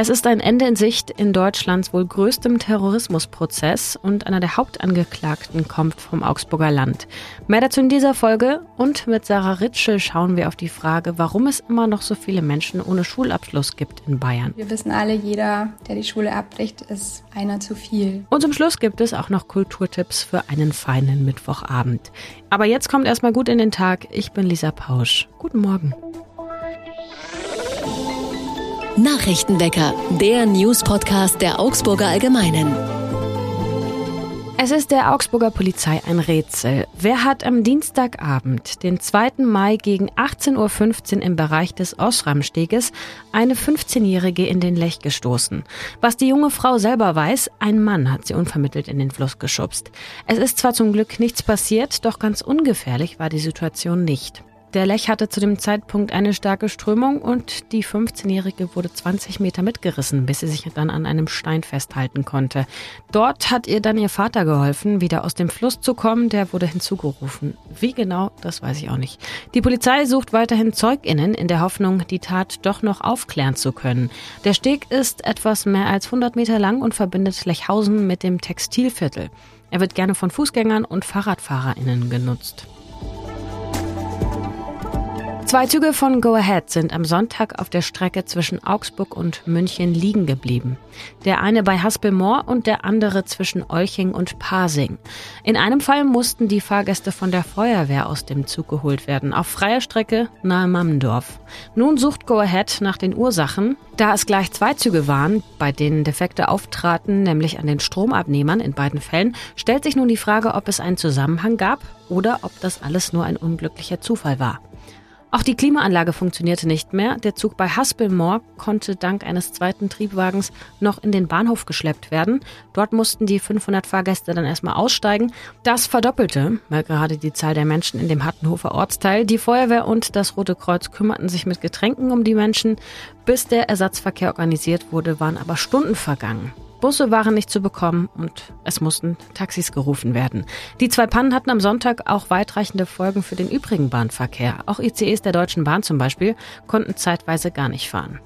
Es ist ein Ende in Sicht in Deutschlands wohl größtem Terrorismusprozess und einer der Hauptangeklagten kommt vom Augsburger Land. Mehr dazu in dieser Folge und mit Sarah Ritschel schauen wir auf die Frage, warum es immer noch so viele Menschen ohne Schulabschluss gibt in Bayern. Wir wissen alle, jeder, der die Schule abbricht, ist einer zu viel. Und zum Schluss gibt es auch noch Kulturtipps für einen feinen Mittwochabend. Aber jetzt kommt erstmal gut in den Tag. Ich bin Lisa Pausch. Guten Morgen. Nachrichtenwecker, der News-Podcast der Augsburger Allgemeinen. Es ist der Augsburger Polizei ein Rätsel. Wer hat am Dienstagabend, den 2. Mai gegen 18.15 Uhr im Bereich des Osramsteges eine 15-Jährige in den Lech gestoßen? Was die junge Frau selber weiß, ein Mann hat sie unvermittelt in den Fluss geschubst. Es ist zwar zum Glück nichts passiert, doch ganz ungefährlich war die Situation nicht. Der Lech hatte zu dem Zeitpunkt eine starke Strömung und die 15-Jährige wurde 20 Meter mitgerissen, bis sie sich dann an einem Stein festhalten konnte. Dort hat ihr dann ihr Vater geholfen, wieder aus dem Fluss zu kommen. Der wurde hinzugerufen. Wie genau, das weiß ich auch nicht. Die Polizei sucht weiterhin ZeugInnen in der Hoffnung, die Tat doch noch aufklären zu können. Der Steg ist etwas mehr als 100 Meter lang und verbindet Lechhausen mit dem Textilviertel. Er wird gerne von Fußgängern und FahrradfahrerInnen genutzt. Zwei Züge von Go Ahead sind am Sonntag auf der Strecke zwischen Augsburg und München liegen geblieben. Der eine bei Haspelmoor und der andere zwischen Olching und Pasing. In einem Fall mussten die Fahrgäste von der Feuerwehr aus dem Zug geholt werden, auf freier Strecke nahe Mammendorf. Nun sucht Go Ahead nach den Ursachen. Da es gleich zwei Züge waren, bei denen Defekte auftraten, nämlich an den Stromabnehmern in beiden Fällen, stellt sich nun die Frage, ob es einen Zusammenhang gab oder ob das alles nur ein unglücklicher Zufall war. Auch die Klimaanlage funktionierte nicht mehr. Der Zug bei Haspelmoor konnte dank eines zweiten Triebwagens noch in den Bahnhof geschleppt werden. Dort mussten die 500 Fahrgäste dann erstmal aussteigen. Das verdoppelte mal gerade die Zahl der Menschen in dem Hattenhofer Ortsteil. Die Feuerwehr und das Rote Kreuz kümmerten sich mit Getränken um die Menschen. Bis der Ersatzverkehr organisiert wurde, waren aber Stunden vergangen. Busse waren nicht zu bekommen und es mussten Taxis gerufen werden. Die zwei Pannen hatten am Sonntag auch weitreichende Folgen für den übrigen Bahnverkehr. Auch ICEs der Deutschen Bahn zum Beispiel konnten zeitweise gar nicht fahren.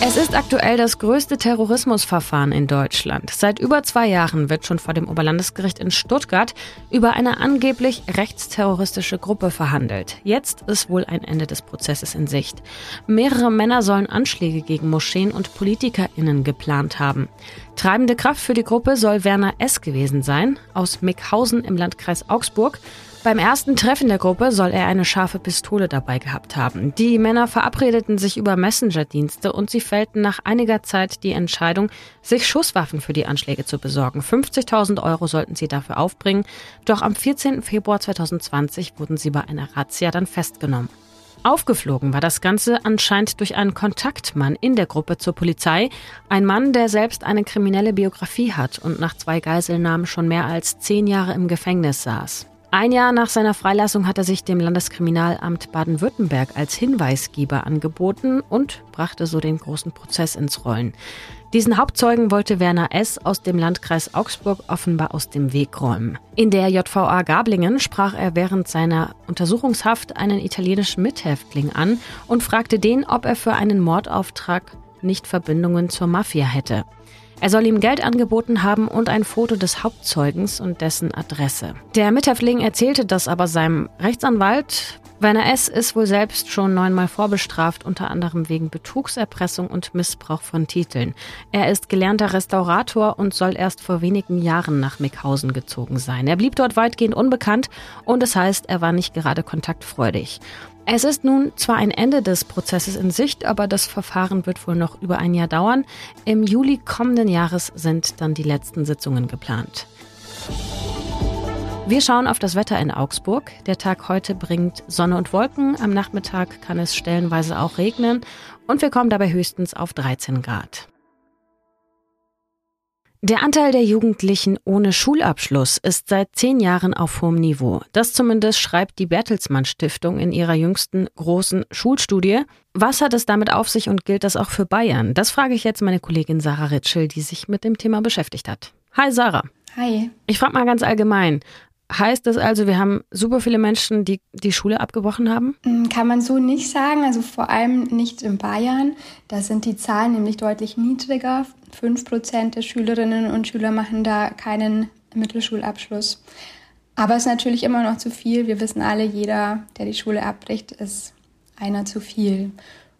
Es ist aktuell das größte Terrorismusverfahren in Deutschland. Seit über zwei Jahren wird schon vor dem Oberlandesgericht in Stuttgart über eine angeblich rechtsterroristische Gruppe verhandelt. Jetzt ist wohl ein Ende des Prozesses in Sicht. Mehrere Männer sollen Anschläge gegen Moscheen und PolitikerInnen geplant haben. Treibende Kraft für die Gruppe soll Werner S. gewesen sein, aus Mickhausen im Landkreis Augsburg. Beim ersten Treffen der Gruppe soll er eine scharfe Pistole dabei gehabt haben. Die Männer verabredeten sich über Messenger-Dienste und sie fällten nach einiger Zeit die Entscheidung, sich Schusswaffen für die Anschläge zu besorgen. 50.000 Euro sollten sie dafür aufbringen. Doch am 14. Februar 2020 wurden sie bei einer Razzia dann festgenommen. Aufgeflogen war das Ganze anscheinend durch einen Kontaktmann in der Gruppe zur Polizei. Ein Mann, der selbst eine kriminelle Biografie hat und nach zwei Geiselnahmen schon mehr als zehn Jahre im Gefängnis saß. Ein Jahr nach seiner Freilassung hat er sich dem Landeskriminalamt Baden-Württemberg als Hinweisgeber angeboten und brachte so den großen Prozess ins Rollen. Diesen Hauptzeugen wollte Werner S. aus dem Landkreis Augsburg offenbar aus dem Weg räumen. In der JVA Gablingen sprach er während seiner Untersuchungshaft einen italienischen Mithäftling an und fragte den, ob er für einen Mordauftrag nicht Verbindungen zur Mafia hätte. Er soll ihm Geld angeboten haben und ein Foto des Hauptzeugens und dessen Adresse. Der Mithäftling erzählte das aber seinem Rechtsanwalt. Werner S. ist wohl selbst schon neunmal vorbestraft, unter anderem wegen Betrugserpressung und Missbrauch von Titeln. Er ist gelernter Restaurator und soll erst vor wenigen Jahren nach Mickhausen gezogen sein. Er blieb dort weitgehend unbekannt und es das heißt, er war nicht gerade kontaktfreudig. Es ist nun zwar ein Ende des Prozesses in Sicht, aber das Verfahren wird wohl noch über ein Jahr dauern. Im Juli kommenden Jahres sind dann die letzten Sitzungen geplant. Wir schauen auf das Wetter in Augsburg. Der Tag heute bringt Sonne und Wolken. Am Nachmittag kann es stellenweise auch regnen und wir kommen dabei höchstens auf 13 Grad. Der Anteil der Jugendlichen ohne Schulabschluss ist seit zehn Jahren auf hohem Niveau. Das zumindest schreibt die Bertelsmann Stiftung in ihrer jüngsten großen Schulstudie. Was hat es damit auf sich und gilt das auch für Bayern? Das frage ich jetzt meine Kollegin Sarah Ritschel, die sich mit dem Thema beschäftigt hat. Hi Sarah. Hi. Ich frage mal ganz allgemein. Heißt das also, wir haben super viele Menschen, die die Schule abgebrochen haben? Mm, kann man so nicht sagen, also vor allem nicht in Bayern. Da sind die Zahlen nämlich deutlich niedriger. Fünf Prozent der Schülerinnen und Schüler machen da keinen Mittelschulabschluss. Aber es ist natürlich immer noch zu viel. Wir wissen alle, jeder, der die Schule abbricht, ist einer zu viel.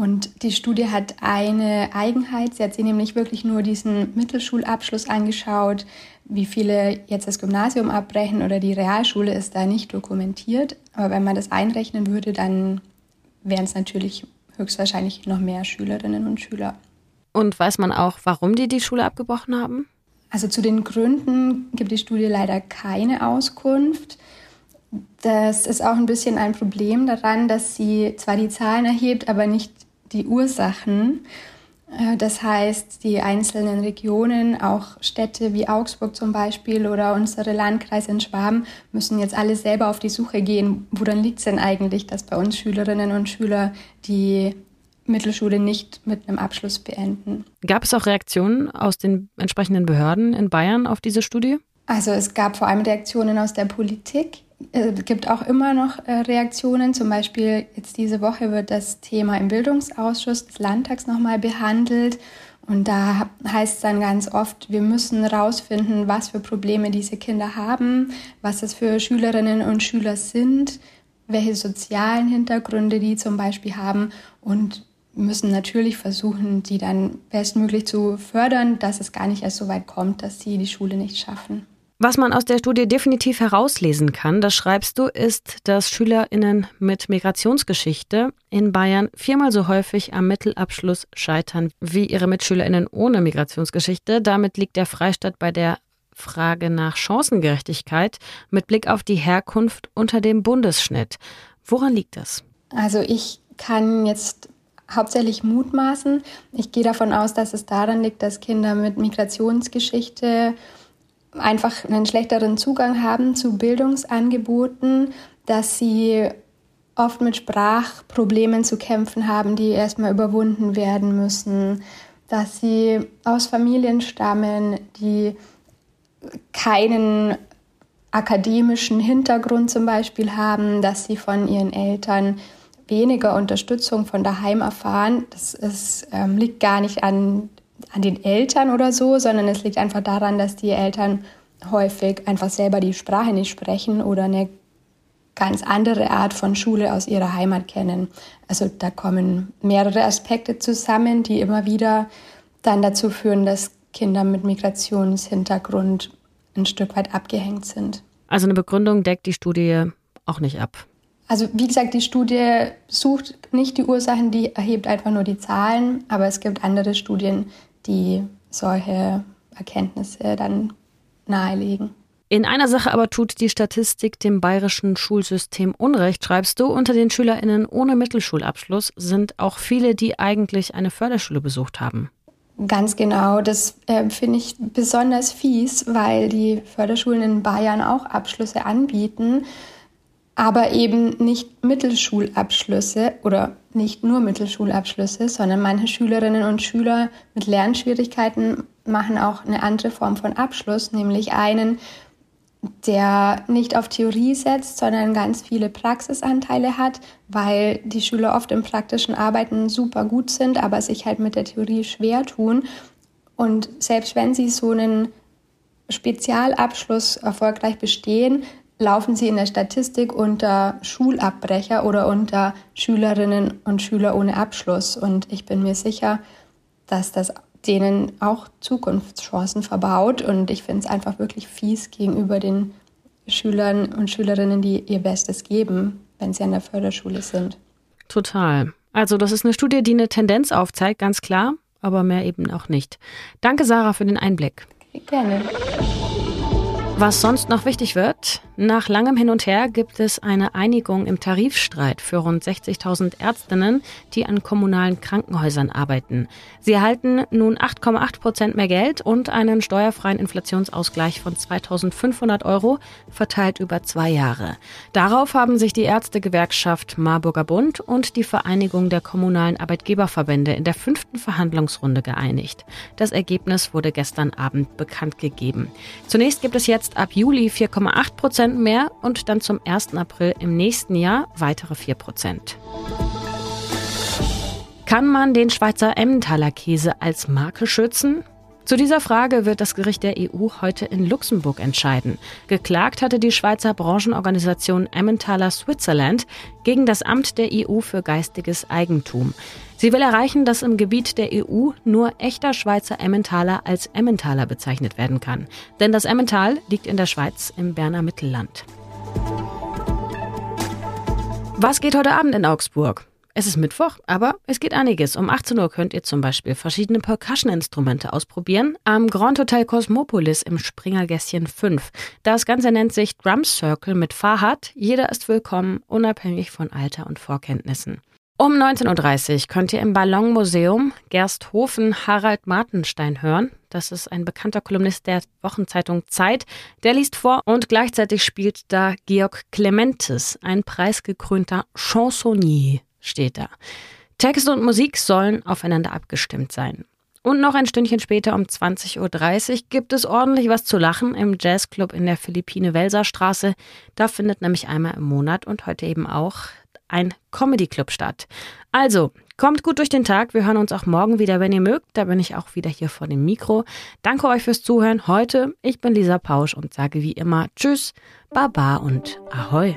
Und die Studie hat eine Eigenheit. Sie hat sich nämlich wirklich nur diesen Mittelschulabschluss angeschaut. Wie viele jetzt das Gymnasium abbrechen oder die Realschule ist da nicht dokumentiert. Aber wenn man das einrechnen würde, dann wären es natürlich höchstwahrscheinlich noch mehr Schülerinnen und Schüler. Und weiß man auch, warum die die Schule abgebrochen haben? Also zu den Gründen gibt die Studie leider keine Auskunft. Das ist auch ein bisschen ein Problem daran, dass sie zwar die Zahlen erhebt, aber nicht die Ursachen. Äh, das heißt, die einzelnen Regionen, auch Städte wie Augsburg zum Beispiel oder unsere Landkreise in Schwaben, müssen jetzt alle selber auf die Suche gehen. Woran liegt es denn eigentlich, dass bei uns Schülerinnen und Schüler die Mittelschule nicht mit einem Abschluss beenden? Gab es auch Reaktionen aus den entsprechenden Behörden in Bayern auf diese Studie? Also es gab vor allem Reaktionen aus der Politik. Es äh, gibt auch immer noch äh, Reaktionen. Zum Beispiel jetzt diese Woche wird das Thema im Bildungsausschuss des Landtags nochmal behandelt. Und da heißt es dann ganz oft, wir müssen herausfinden, was für Probleme diese Kinder haben, was das für Schülerinnen und Schüler sind, welche sozialen Hintergründe die zum Beispiel haben und müssen natürlich versuchen, die dann bestmöglich zu fördern, dass es gar nicht erst so weit kommt, dass sie die Schule nicht schaffen. Was man aus der Studie definitiv herauslesen kann, das schreibst du, ist, dass SchülerInnen mit Migrationsgeschichte in Bayern viermal so häufig am Mittelabschluss scheitern wie ihre MitschülerInnen ohne Migrationsgeschichte. Damit liegt der Freistaat bei der Frage nach Chancengerechtigkeit mit Blick auf die Herkunft unter dem Bundesschnitt. Woran liegt das? Also ich kann jetzt hauptsächlich mutmaßen. Ich gehe davon aus, dass es daran liegt, dass Kinder mit Migrationsgeschichte einfach einen schlechteren Zugang haben zu Bildungsangeboten, dass sie oft mit Sprachproblemen zu kämpfen haben, die erstmal überwunden werden müssen, dass sie aus Familien stammen, die keinen akademischen Hintergrund zum Beispiel haben, dass sie von ihren Eltern weniger Unterstützung von daheim erfahren. Das ist, ähm, liegt gar nicht an an den Eltern oder so, sondern es liegt einfach daran, dass die Eltern häufig einfach selber die Sprache nicht sprechen oder eine ganz andere Art von Schule aus ihrer Heimat kennen. Also da kommen mehrere Aspekte zusammen, die immer wieder dann dazu führen, dass Kinder mit Migrationshintergrund ein Stück weit abgehängt sind. Also eine Begründung deckt die Studie auch nicht ab. Also wie gesagt, die Studie sucht nicht die Ursachen, die erhebt einfach nur die Zahlen, aber es gibt andere Studien, die solche Erkenntnisse dann nahelegen. In einer Sache aber tut die Statistik dem bayerischen Schulsystem Unrecht, schreibst du. Unter den SchülerInnen ohne Mittelschulabschluss sind auch viele, die eigentlich eine Förderschule besucht haben. Ganz genau, das äh, finde ich besonders fies, weil die Förderschulen in Bayern auch Abschlüsse anbieten aber eben nicht Mittelschulabschlüsse oder nicht nur Mittelschulabschlüsse, sondern manche Schülerinnen und Schüler mit Lernschwierigkeiten machen auch eine andere Form von Abschluss, nämlich einen, der nicht auf Theorie setzt, sondern ganz viele Praxisanteile hat, weil die Schüler oft im praktischen Arbeiten super gut sind, aber sich halt mit der Theorie schwer tun. Und selbst wenn sie so einen Spezialabschluss erfolgreich bestehen, laufen sie in der Statistik unter Schulabbrecher oder unter Schülerinnen und Schüler ohne Abschluss. Und ich bin mir sicher, dass das denen auch Zukunftschancen verbaut. Und ich finde es einfach wirklich fies gegenüber den Schülern und Schülerinnen, die ihr Bestes geben, wenn sie an der Förderschule sind. Total. Also das ist eine Studie, die eine Tendenz aufzeigt, ganz klar, aber mehr eben auch nicht. Danke, Sarah, für den Einblick. Gerne. Was sonst noch wichtig wird, nach langem Hin und Her gibt es eine Einigung im Tarifstreit für rund 60.000 Ärztinnen, die an kommunalen Krankenhäusern arbeiten. Sie erhalten nun 8,8 Prozent mehr Geld und einen steuerfreien Inflationsausgleich von 2.500 Euro, verteilt über zwei Jahre. Darauf haben sich die Ärztegewerkschaft Marburger Bund und die Vereinigung der kommunalen Arbeitgeberverbände in der fünften Verhandlungsrunde geeinigt. Das Ergebnis wurde gestern Abend bekannt gegeben. Zunächst gibt es jetzt jetzt ab Juli 4,8 Prozent mehr und dann zum 1. April im nächsten Jahr weitere 4 Prozent. Kann man den Schweizer Emmentaler Käse als Marke schützen? Zu dieser Frage wird das Gericht der EU heute in Luxemburg entscheiden. Geklagt hatte die Schweizer Branchenorganisation Emmentaler Switzerland gegen das Amt der EU für geistiges Eigentum. Sie will erreichen, dass im Gebiet der EU nur echter Schweizer Emmentaler als Emmentaler bezeichnet werden kann. Denn das Emmental liegt in der Schweiz im Berner Mittelland. Was geht heute Abend in Augsburg? Es ist Mittwoch, aber es geht einiges. Um 18 Uhr könnt ihr zum Beispiel verschiedene Percussion-Instrumente ausprobieren am Grand Hotel Cosmopolis im Springergässchen 5. Das Ganze nennt sich Drum Circle mit Fahrrad. Jeder ist willkommen, unabhängig von Alter und Vorkenntnissen. Um 19.30 Uhr könnt ihr im Ballonmuseum Gersthofen Harald Martenstein hören. Das ist ein bekannter Kolumnist der Wochenzeitung Zeit. Der liest vor und gleichzeitig spielt da Georg Clementes, ein preisgekrönter Chansonnier steht da. Text und Musik sollen aufeinander abgestimmt sein. Und noch ein Stündchen später um 20.30 Uhr gibt es ordentlich was zu lachen im Jazzclub in der Philippine-Welser-Straße. Da findet nämlich einmal im Monat und heute eben auch ein Comedy-Club statt. Also, kommt gut durch den Tag. Wir hören uns auch morgen wieder, wenn ihr mögt. Da bin ich auch wieder hier vor dem Mikro. Danke euch fürs Zuhören heute. Ich bin Lisa Pausch und sage wie immer Tschüss, Baba und Ahoi.